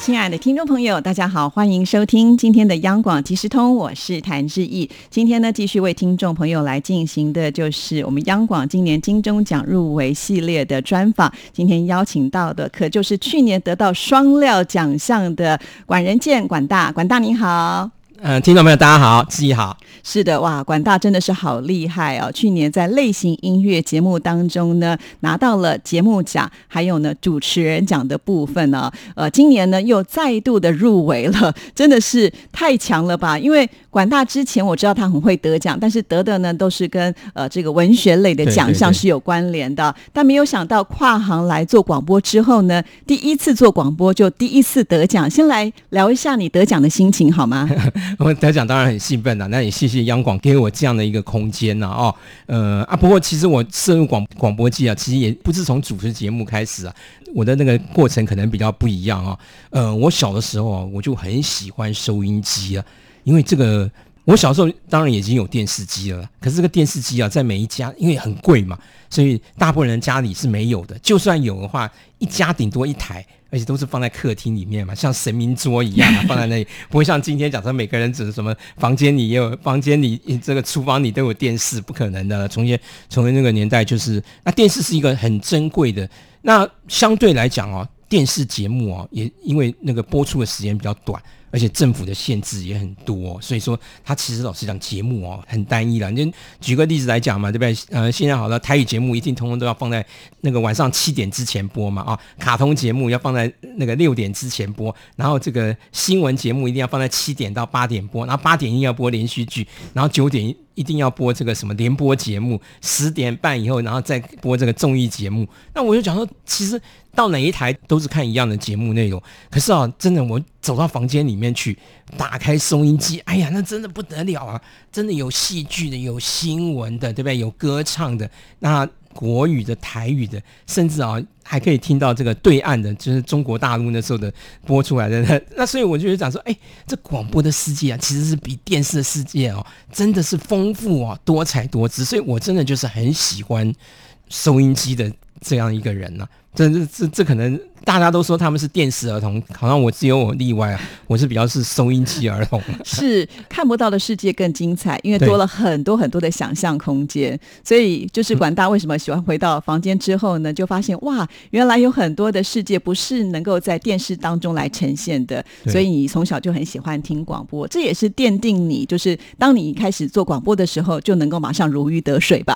亲爱的听众朋友，大家好，欢迎收听今天的央广即时通，我是谭志毅。今天呢，继续为听众朋友来进行的就是我们央广今年金钟奖入围系列的专访。今天邀请到的可就是去年得到双料奖项的管仁健管大，管大您好。嗯，听众朋友，大家好，志毅好。是的，哇，管大真的是好厉害哦！去年在类型音乐节目当中呢，拿到了节目奖，还有呢主持人奖的部分呢。呃，今年呢又再度的入围了，真的是太强了吧？因为管大之前我知道他很会得奖，但是得的呢都是跟呃这个文学类的奖项是有关联的，但没有想到跨行来做广播之后呢，第一次做广播就第一次得奖。先来聊一下你得奖的心情好吗？我得奖当然很兴奋了，那也谢谢央广给我这样的一个空间呐，哦，呃啊，不过其实我涉入广广播界啊，其实也不是从主持节目开始啊，我的那个过程可能比较不一样啊，呃，我小的时候啊，我就很喜欢收音机啊，因为这个。我小时候当然已经有电视机了，可是这个电视机啊，在每一家因为很贵嘛，所以大部分人家里是没有的。就算有的话，一家顶多一台，而且都是放在客厅里面嘛，像神明桌一样放在那里，不会像今天讲说每个人只是什么房间里也有，房间里这个厨房里都有电视，不可能的。从前从前那个年代，就是那电视是一个很珍贵的。那相对来讲哦，电视节目哦，也因为那个播出的时间比较短。而且政府的限制也很多，所以说它其实老实讲节目哦很单一了。你举个例子来讲嘛，对不对？呃，现在好了，台语节目一定通通都要放在那个晚上七点之前播嘛，啊，卡通节目要放在那个六点之前播，然后这个新闻节目一定要放在七点到八点播，然后八点一定要播连续剧，然后九点一定要播这个什么联播节目，十点半以后然后再播这个综艺节目。那我就讲说，其实。到哪一台都是看一样的节目内容，可是啊，真的我走到房间里面去，打开收音机，哎呀，那真的不得了啊！真的有戏剧的，有新闻的，对不对？有歌唱的，那国语的、台语的，甚至啊，还可以听到这个对岸的，就是中国大陆那时候的播出来的。那所以我就讲说，哎，这广播的世界啊，其实是比电视的世界哦，真的是丰富哦，多彩多姿。所以我真的就是很喜欢收音机的这样一个人呢。这这这这可能。大家都说他们是电视儿童，好像我只有我例外啊！我是比较是收音机儿童，是看不到的世界更精彩，因为多了很多很多的想象空间。所以就是管大为什么喜欢回到房间之后呢？就发现哇，原来有很多的世界不是能够在电视当中来呈现的。所以你从小就很喜欢听广播，这也是奠定你就是当你开始做广播的时候，就能够马上如鱼得水吧？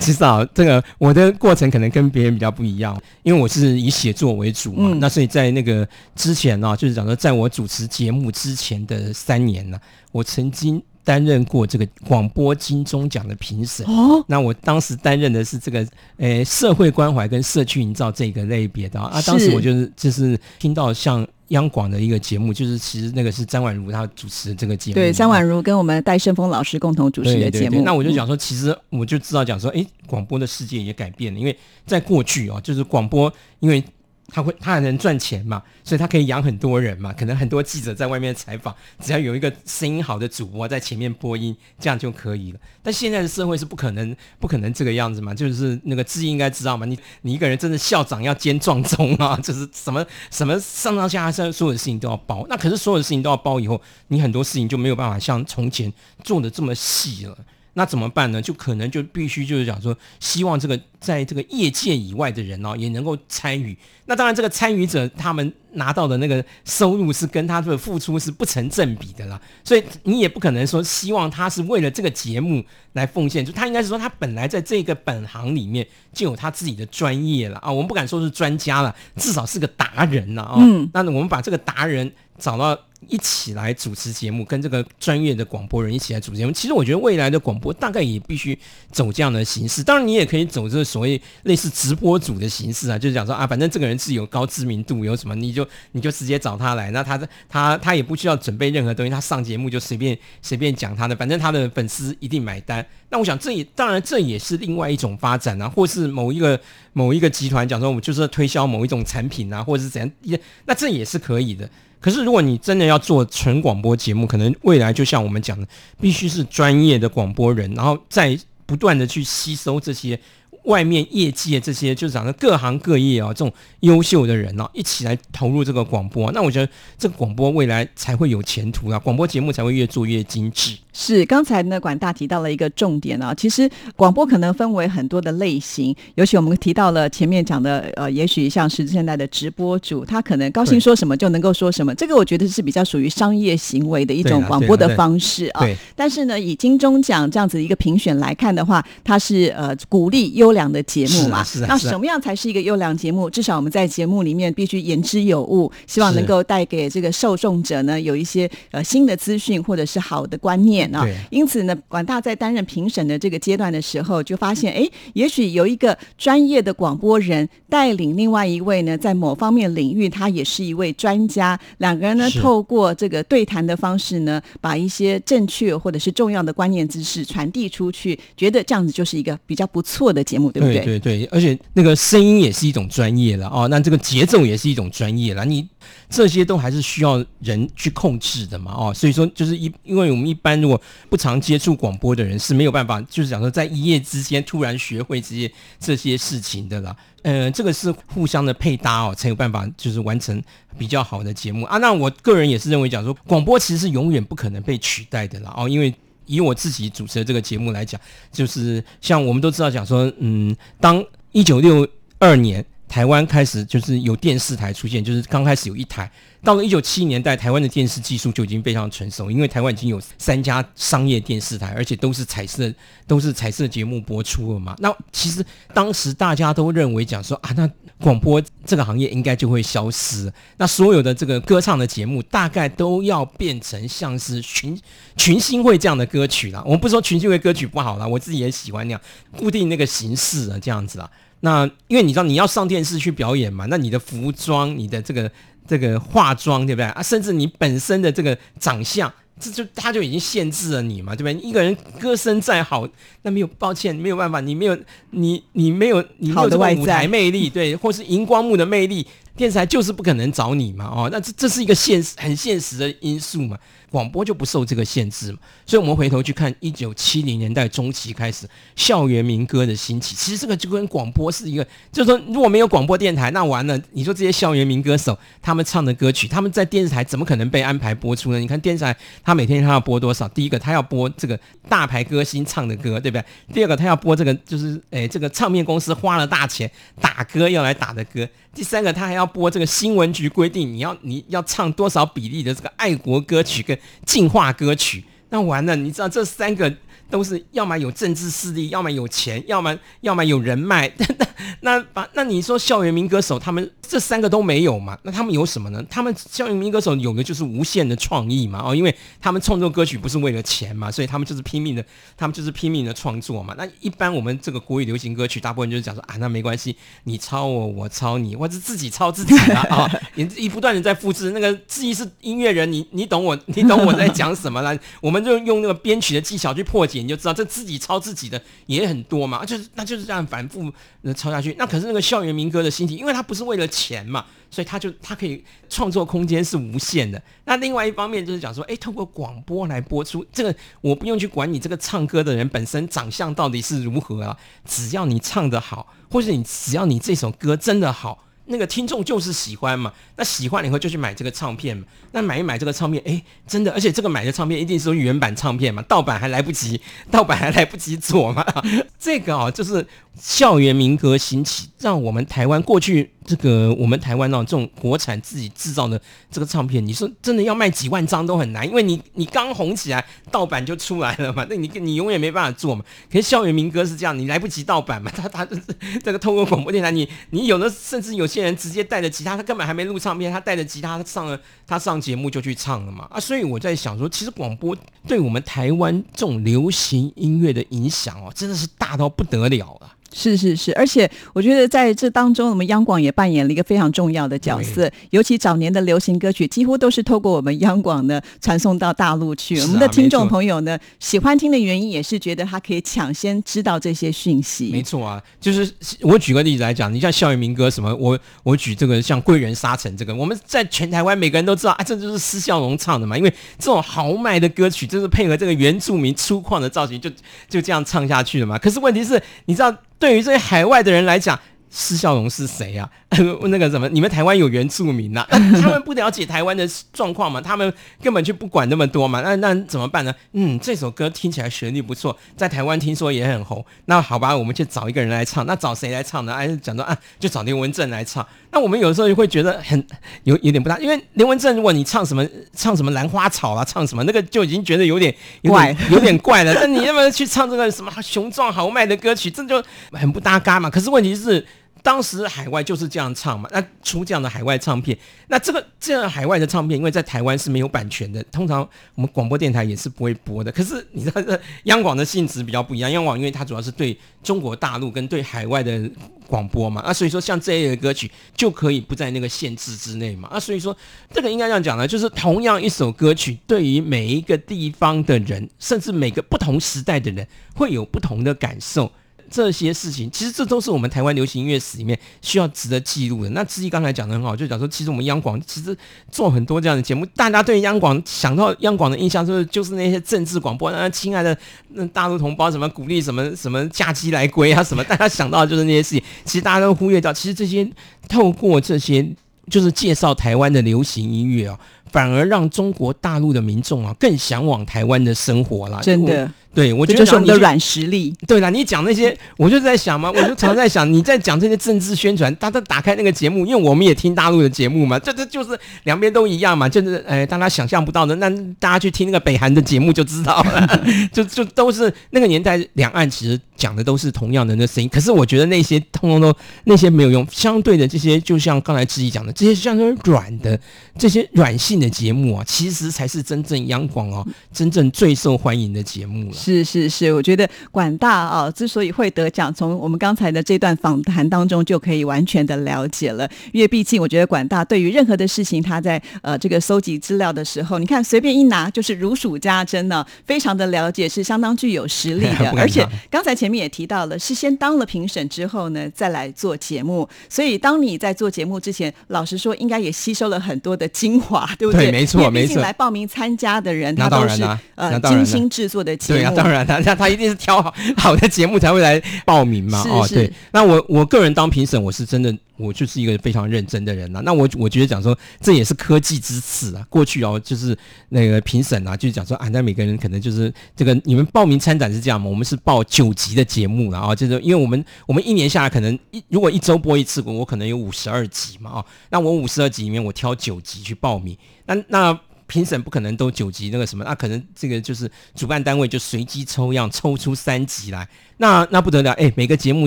其实啊，这个我的过程可能跟别人比较不一样，因为我是以写。作为主嘛，那所以在那个之前呢，就是讲说，在我主持节目之前的三年呢，我曾经担任过这个广播金钟奖的评审。哦，那我当时担任的是这个呃社会关怀跟社区营造这个类别的啊。当时我就是就是听到像央广的一个节目，就是其实那个是张婉如她主持的这个节目。对，张婉如跟我们戴胜峰老师共同主持的节目。那我就讲说，其实我就知道讲说，哎，广播的世界也改变了，因为在过去哦，就是广播因为。他会，他还能赚钱嘛？所以他可以养很多人嘛？可能很多记者在外面采访，只要有一个声音好的主播在前面播音，这样就可以了。但现在的社会是不可能，不可能这个样子嘛？就是那个志毅应该知道嘛？你你一个人真的校长要兼壮中啊，就是什么什么上上下下所有的事情都要包。那可是所有的事情都要包以后，你很多事情就没有办法像从前做的这么细了。那怎么办呢？就可能就必须就是讲说，希望这个在这个业界以外的人哦，也能够参与。那当然，这个参与者他们拿到的那个收入是跟他的付出是不成正比的啦。所以你也不可能说希望他是为了这个节目来奉献，就他应该是说他本来在这个本行里面就有他自己的专业了啊。我们不敢说是专家了，至少是个达人了啊。嗯。那我们把这个达人找到。一起来主持节目，跟这个专业的广播人一起来主持节目。其实我觉得未来的广播大概也必须走这样的形式。当然，你也可以走这所谓类似直播组的形式啊，就是讲说啊，反正这个人是有高知名度，有什么你就你就直接找他来，那他他他也不需要准备任何东西，他上节目就随便随便讲他的，反正他的粉丝一定买单。那我想这也当然这也是另外一种发展啊，或是某一个某一个集团讲说我们就是推销某一种产品啊，或者是怎样，那这也是可以的。可是，如果你真的要做纯广播节目，可能未来就像我们讲的，必须是专业的广播人，然后再不断的去吸收这些。外面业界这些就是讲的各行各业啊，这种优秀的人呢，一起来投入这个广播，那我觉得这个广播未来才会有前途啊，广播节目才会越做越精致。是，刚才呢管大提到了一个重点啊，其实广播可能分为很多的类型，尤其我们提到了前面讲的，呃，也许像是现在的直播主，他可能高兴说什么就能够说什么，这个我觉得是比较属于商业行为的一种广播的方式啊。但是呢，以金钟奖这样子一个评选来看的话，它是呃鼓励优。良的节目嘛，那什么样才是一个优良节目？至少我们在节目里面必须言之有物，希望能够带给这个受众者呢有一些呃新的资讯或者是好的观念啊。因此呢，广大在担任评审的这个阶段的时候，就发现哎，也许有一个专业的广播人带领另外一位呢，在某方面领域他也是一位专家，两个人呢透过这个对谈的方式呢，把一些正确或者是重要的观念知识传递出去，觉得这样子就是一个比较不错的节目。对对对，而且那个声音也是一种专业了哦，那这个节奏也是一种专业了，你这些都还是需要人去控制的嘛哦，所以说就是一，因为我们一般如果不常接触广播的人是没有办法，就是讲说在一夜之间突然学会这些这些事情的啦，呃，这个是互相的配搭哦，才有办法就是完成比较好的节目啊。那我个人也是认为讲说，广播其实是永远不可能被取代的啦哦，因为。以我自己主持的这个节目来讲，就是像我们都知道讲说，嗯，当一九六二年台湾开始就是有电视台出现，就是刚开始有一台。到了一九七零年代，台湾的电视技术就已经非常成熟，因为台湾已经有三家商业电视台，而且都是彩色，都是彩色节目播出了嘛。那其实当时大家都认为讲说啊，那广播这个行业应该就会消失，那所有的这个歌唱的节目大概都要变成像是群群星会这样的歌曲了。我们不说群星会歌曲不好了，我自己也喜欢那样固定那个形式啊，这样子啊。那因为你知道你要上电视去表演嘛，那你的服装，你的这个。这个化妆对不对啊？甚至你本身的这个长相，这就他就已经限制了你嘛，对不对？一个人歌声再好，那没有抱歉，没有办法，你没有你你没有你没有这个舞台魅力，对，或是荧光幕的魅力，电视台就是不可能找你嘛，哦，那这这是一个现实很现实的因素嘛。广播就不受这个限制嘛，所以我们回头去看一九七零年代中期开始校园民歌的兴起，其实这个就跟广播是一个，就是说如果没有广播电台，那完了，你说这些校园民歌手他们唱的歌曲，他们在电视台怎么可能被安排播出呢？你看电视台他每天他要播多少？第一个他要播这个大牌歌星唱的歌，对不对？第二个他要播这个就是诶这个唱片公司花了大钱打歌要来打的歌，第三个他还要播这个新闻局规定你要你要唱多少比例的这个爱国歌曲跟。进化歌曲，那完了，你知道这三个都是要么有政治势力，要么有钱，要么要么有人脉。那把那你说校园民歌手他们这三个都没有嘛？那他们有什么呢？他们校园民歌手有的就是无限的创意嘛哦，因为他们创作歌曲不是为了钱嘛，所以他们就是拼命的，他们就是拼命的创作嘛。那一般我们这个国语流行歌曲，大部分就是讲说啊，那没关系，你抄我，我抄你，或者自己抄自己的啊，你一不断的在复制。那个自己是音乐人，你你懂我，你懂我在讲什么了？我们就用那个编曲的技巧去破解，你就知道这自己抄自己的也很多嘛，就是那就是这样反复的抄下去。那可是那个校园民歌的心情，因为它不是为了钱嘛，所以他就他可以创作空间是无限的。那另外一方面就是讲说，哎，透过广播来播出这个，我不用去管你这个唱歌的人本身长相到底是如何啊，只要你唱得好，或者你只要你这首歌真的好。那个听众就是喜欢嘛，那喜欢了以后就去买这个唱片嘛，那买一买这个唱片，哎，真的，而且这个买的唱片一定是原版唱片嘛，盗版还来不及，盗版还来不及做嘛，这个啊，就是校园民歌兴起，让我们台湾过去这个我们台湾哦，这种国产自己制造的这个唱片，你说真的要卖几万张都很难，因为你你刚红起来，盗版就出来了嘛，那你你永远没办法做嘛。可是校园民歌是这样，你来不及盗版嘛，他他就是这个透过广播电台，你你有的甚至有些人直接带着吉他，他根本还没录唱片，他带着吉他上了他上节目就去唱了嘛啊，所以我在想说，其实广播对我们台湾这种流行音乐的影响哦，真的是大到不得了了。是是是，而且我觉得在这当中，我们央广也扮演了一个非常重要的角色。尤其早年的流行歌曲，几乎都是透过我们央广呢传送到大陆去。我们的听众朋友呢，喜欢听的原因也是觉得他可以抢先知道这些讯息。没错啊，就是我举个例子来讲，你像校园民歌什么，我我举这个像《贵人沙尘》这个，我们在全台湾每个人都知道啊，这就是施孝荣唱的嘛。因为这种豪迈的歌曲，就是配合这个原住民粗犷的造型，就就这样唱下去了嘛。可是问题是，你知道？对于这些海外的人来讲，释小龙是谁呀呀？那个什么，你们台湾有原住民呐？他们不了解台湾的状况嘛？他们根本就不管那么多嘛？那那怎么办呢？嗯，这首歌听起来旋律不错，在台湾听说也很红。那好吧，我们就找一个人来唱。那找谁来唱呢？哎，讲到啊，就找林文正来唱。那我们有时候就会觉得很有有点不大，因为林文正，如果你唱什么唱什么兰花草啊，唱什么那个就已经觉得有点怪，有点怪了。那你要不要去唱这个什么雄壮豪迈的歌曲？这就很不搭嘎嘛。可是问题是。当时海外就是这样唱嘛，那出这样的海外唱片，那这个这样海外的唱片，因为在台湾是没有版权的，通常我们广播电台也是不会播的。可是你知道，这央广的性质比较不一样，央广因为它主要是对中国大陆跟对海外的广播嘛，那所以说像这一类的歌曲就可以不在那个限制之内嘛，啊，所以说这个应该这样讲呢，就是同样一首歌曲，对于每一个地方的人，甚至每个不同时代的人，会有不同的感受。这些事情，其实这都是我们台湾流行音乐史里面需要值得记录的。那志毅刚才讲的很好，就讲说，其实我们央广其实做很多这样的节目，大家对央广想到央广的印象就是就是那些政治广播，那亲爱的那大陆同胞什么鼓励什么什么假期来归啊什么，大家想到的就是那些事情。其实大家都忽略掉，其实这些透过这些就是介绍台湾的流行音乐啊。反而让中国大陆的民众啊更向往台湾的生活了。真的，对我觉得是我们的软实力。对了，你讲那些，我就在想嘛，我就常在想，你在讲这些政治宣传，大家打开那个节目，因为我们也听大陆的节目嘛，这这就是两边都一样嘛，就是哎，大家想象不到的，那大家去听那个北韩的节目就知道了，就就都是那个年代，两岸其实讲的都是同样的那声音。可是我觉得那些通通都那些没有用，相对的这些，就像刚才志毅讲的，这些像是软的这些软性。的节目啊，其实才是真正央广哦，真正最受欢迎的节目了。是是是，我觉得管大啊，之所以会得奖，从我们刚才的这段访谈当中就可以完全的了解了。因为毕竟，我觉得管大对于任何的事情，他在呃这个搜集资料的时候，你看随便一拿就是如数家珍呢，非常的了解，是相当具有实力的。而且刚才前面也提到了，是先当了评审之后呢，再来做节目。所以当你在做节目之前，老实说，应该也吸收了很多的精华，对不。对，没错，没错。来报名参加的人，他都是呃精心制作的节目。当然，他他他一定是挑好 好的节目才会来报名嘛。哦，对。那我我个人当评审，我是真的。我就是一个非常认真的人呐，那我我觉得讲说这也是科技之赐啊。过去哦，就是那个评审啊，就是讲说啊，那每个人可能就是这个你们报名参展是这样嘛？我们是报九集的节目了啊，就是因为我们我们一年下来可能一如果一周播一次，我可能有五十二集嘛啊，那我五十二集里面我挑九集去报名，那那。评审不可能都九级那个什么，那可能这个就是主办单位就随机抽样抽出三级来，那那不得了哎！每个节目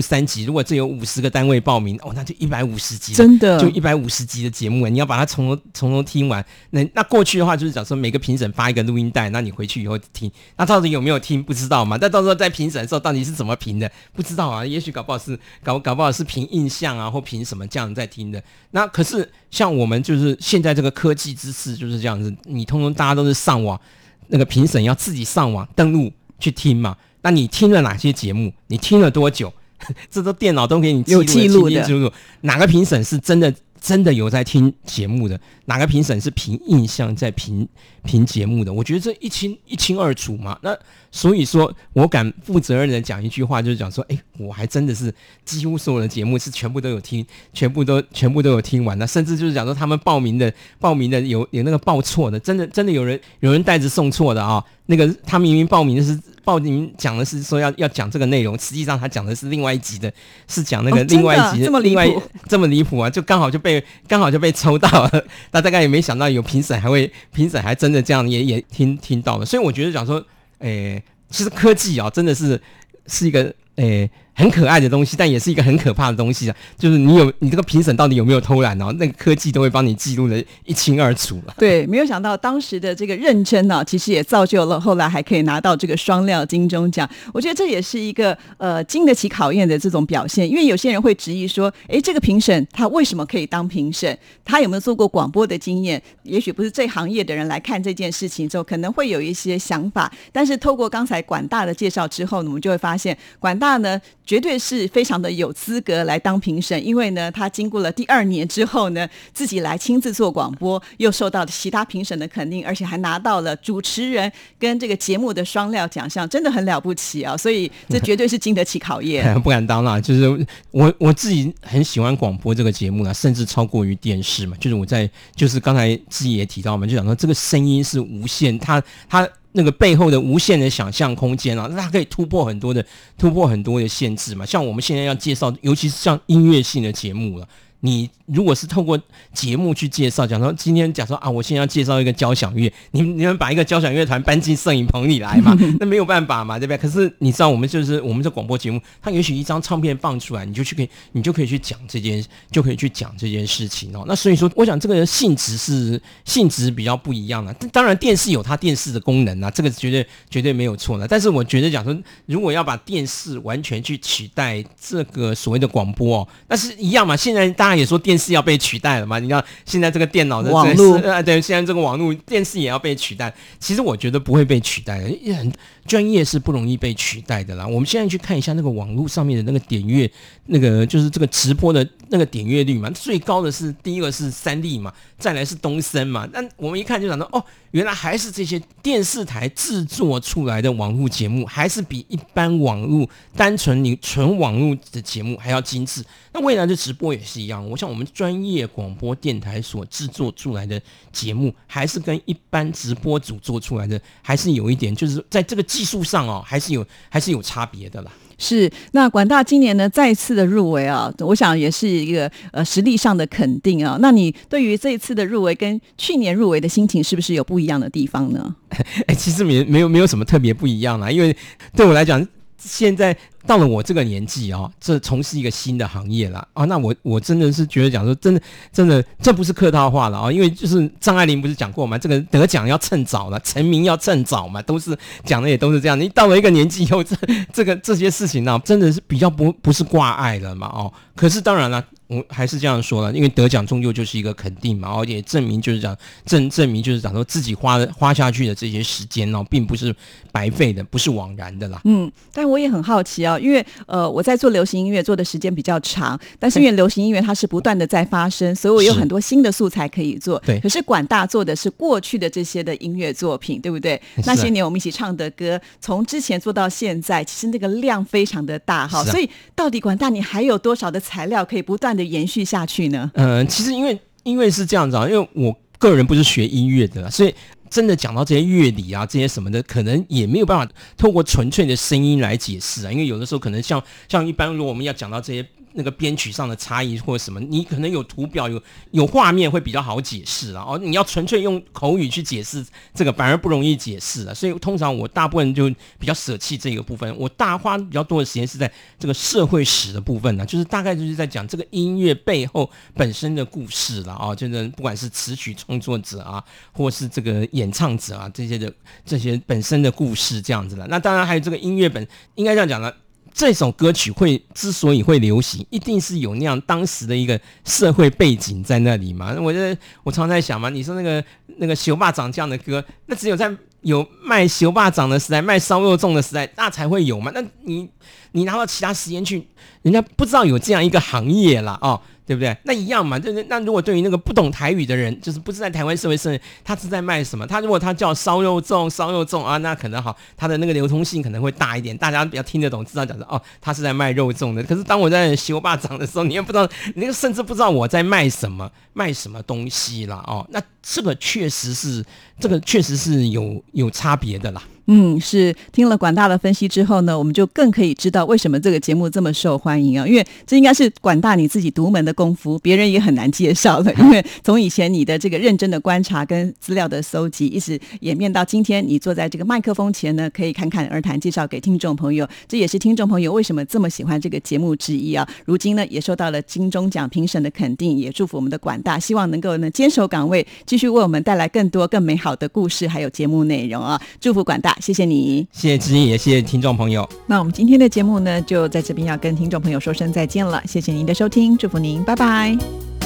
三集，如果这有五十个单位报名哦，那就一百五十集，真的就一百五十集的节目，你要把它从头从头听完。那那过去的话就是讲说每个评审发一个录音带，那你回去以后听，那到底有没有听不知道嘛？但到时候在评审的时候到底是怎么评的不知道啊？也许搞不好是搞搞不好是凭印象啊，或凭什么这样在听的。那可是像我们就是现在这个科技知识就是这样子。你通通大家都是上网，那个评审要自己上网登录去听嘛？那你听了哪些节目？你听了多久？这都电脑都给你有记录的。哪个评审是真的真的有在听节目的？哪个评审是凭印象在评评节目的？我觉得这一清一清二楚嘛。那所以说我敢负责任的讲一句话，就是讲说，哎，我还真的是几乎所有的节目是全部都有听，全部都全部都有听完的甚至就是讲说他们报名的报名的有有那个报错的，真的真的有人有人带着送错的啊。那个他明明报名的是报名讲的是说要要讲这个内容，实际上他讲的是另外一集的，是讲那个另外一集的、这么离谱这么离谱啊，就刚好就被刚好就被抽到了。那大概也没想到有评审还会 评审还真的这样也也听听到了，所以我觉得讲说，诶、其实科技啊，真的是是一个诶、很可爱的东西，但也是一个很可怕的东西啊。就是你有你这个评审到底有没有偷懒哦，那个科技都会帮你记录的一清二楚了。对，没有想到当时的这个认真呢、其实也造就了后来还可以拿到这个双料金钟奖。我觉得这也是一个呃经得起考验的这种表现，因为有些人会质疑说，诶，这个评审他为什么可以当评审？他有没有做过广播的经验？也许不是这行业的人来看这件事情之后，可能会有一些想法。但是透过刚才管大的介绍之后呢，我们就会发现，管大呢绝对是非常的有资格来当评审，因为呢，他经过了第二年之后呢，自己来亲自做广播，又受到其他评审的肯定，而且还拿到了主持人跟这个节目的双料奖项，真的很了不起啊！所以这绝对是经得起考验。不敢当啦，就是我我自己很喜欢广播这个节目啦，甚至超过于电视嘛。就是我在就是刚才自己也提到嘛，就讲说这个声音是无限，它它那个背后的无限的想象空间啊，那它可以突破很多的突破很多的限制嘛。像我们现在要介绍，尤其是像音乐性的节目了。你如果是透过节目去介绍，讲说今天讲说啊，我现在要介绍一个交响乐，你你们把一个交响乐团搬进摄影棚里来嘛？那没有办法嘛，对不对？可是你知道，我们就是我们这广播节目，它也许一张唱片放出来，你就去可以，你就可以去讲这件，就可以去讲这件事情哦。那所以说，我想这个性质是性质比较不一样的。当然，电视有它电视的功能啊，这个绝对绝对没有错的。但是我觉得讲说，如果要把电视完全去取代这个所谓的广播哦，那是一样嘛。现在大家也说电视要被取代了嘛？你看现在这个电脑的网络啊，对，现在这个网络电视也要被取代。其实我觉得不会被取代的，也很专业是不容易被取代的啦。我们现在去看一下那个网络上面的那个点阅，那个就是这个直播的那个点阅率嘛，最高的是第一个是三立嘛，再来是东森嘛。那我们一看就想到，哦，原来还是这些电视台制作出来的网络节目，还是比一般网络单纯你纯网络的节目还要精致。那未来的直播也是一样，我想我们专业广播电台所制作出来的节目，还是跟一般直播组做出来的，还是有一点，就是在这个技术上哦，还是有还是有差别的啦。是，那管大今年呢再次的入围啊，我想也是一个呃实力上的肯定啊。那你对于这一次的入围跟去年入围的心情，是不是有不一样的地方呢？哎、其实没没有没有什么特别不一样啦，因为对我来讲，现在到了我这个年纪哦，这从事一个新的行业了啊，那我我真的是觉得讲说，真的真的，这不是客套话了啊，因为就是张爱玲不是讲过嘛，这个得奖要趁早了，成名要趁早嘛，都是讲的也都是这样。你到了一个年纪以后，这这个这些事情呢、真的是比较不不是挂碍了嘛哦。可是当然了。我还是这样说了，因为得奖终究就是一个肯定嘛，而且证明就是讲证证明就是讲说自己花的花下去的这些时间哦，并不是白费的，不是枉然的啦。嗯，但我也很好奇啊，因为呃我在做流行音乐做的时间比较长，但是因为流行音乐它是不断的在发生，所以我有很多新的素材可以做。对可是管大做的是过去的这些的音乐作品，对不对？那些年我们一起唱的歌，从之前做到现在，其实那个量非常的大哈。所以到底管大你还有多少的材料可以不断的延续下去呢？嗯、其实因为因为是这样子啊，因为我个人不是学音乐的，所以真的讲到这些乐理啊，这些什么的，可能也没有办法透过纯粹的声音来解释啊。因为有的时候可能像像一般，如果我们要讲到这些那个编曲上的差异或者什么，你可能有图表有有画面会比较好解释啊。哦，你要纯粹用口语去解释这个，反而不容易解释了。所以通常我大部分就比较舍弃这个部分，我大花比较多的时间是在这个社会史的部分呢，就是大概就是在讲这个音乐背后本身的故事了啊，就是不管是词曲创作者啊，或是这个演唱者啊这些的这些本身的故事这样子了。那当然还有这个音乐本，应该这样讲了。这首歌曲会之所以会流行，一定是有那样当时的一个社会背景在那里嘛。我觉得我常在想嘛，你说那个那个熊霸掌这样的歌，那只有在有卖熊霸掌的时代、卖烧肉粽的时代，那才会有嘛。那你你拿到其他时间去，人家不知道有这样一个行业啦，哦，对不对？那一样嘛，就是那如果对于那个不懂台语的人，就是不是在台湾社会生，他是在卖什么？他如果他叫烧肉粽、烧肉粽啊，那可能好，他的那个流通性可能会大一点，大家比较听得懂，知道讲说哦，他是在卖肉粽的。可是当我在修霸掌的时候，你也不知道，你那个甚至不知道我在卖什么，卖什么东西啦，哦，那这个确实是，这个确实是有有差别的啦。嗯，是听了管大的分析之后呢，我们就更可以知道为什么这个节目这么受欢迎啊！因为这应该是管大你自己独门的功夫，别人也很难介绍的。因为从以前你的这个认真的观察跟资料的搜集，一直演变到今天，你坐在这个麦克风前呢，可以侃侃而谈，介绍给听众朋友。这也是听众朋友为什么这么喜欢这个节目之一啊！如今呢，也受到了金钟奖评审的肯定，也祝福我们的管大，希望能够呢坚守岗位，继续为我们带来更多更美好的故事，还有节目内容啊！祝福管大。谢谢你，谢谢知音，也谢谢听众朋友。那我们今天的节目呢，就在这边要跟听众朋友说声再见了。谢谢您的收听，祝福您，拜拜。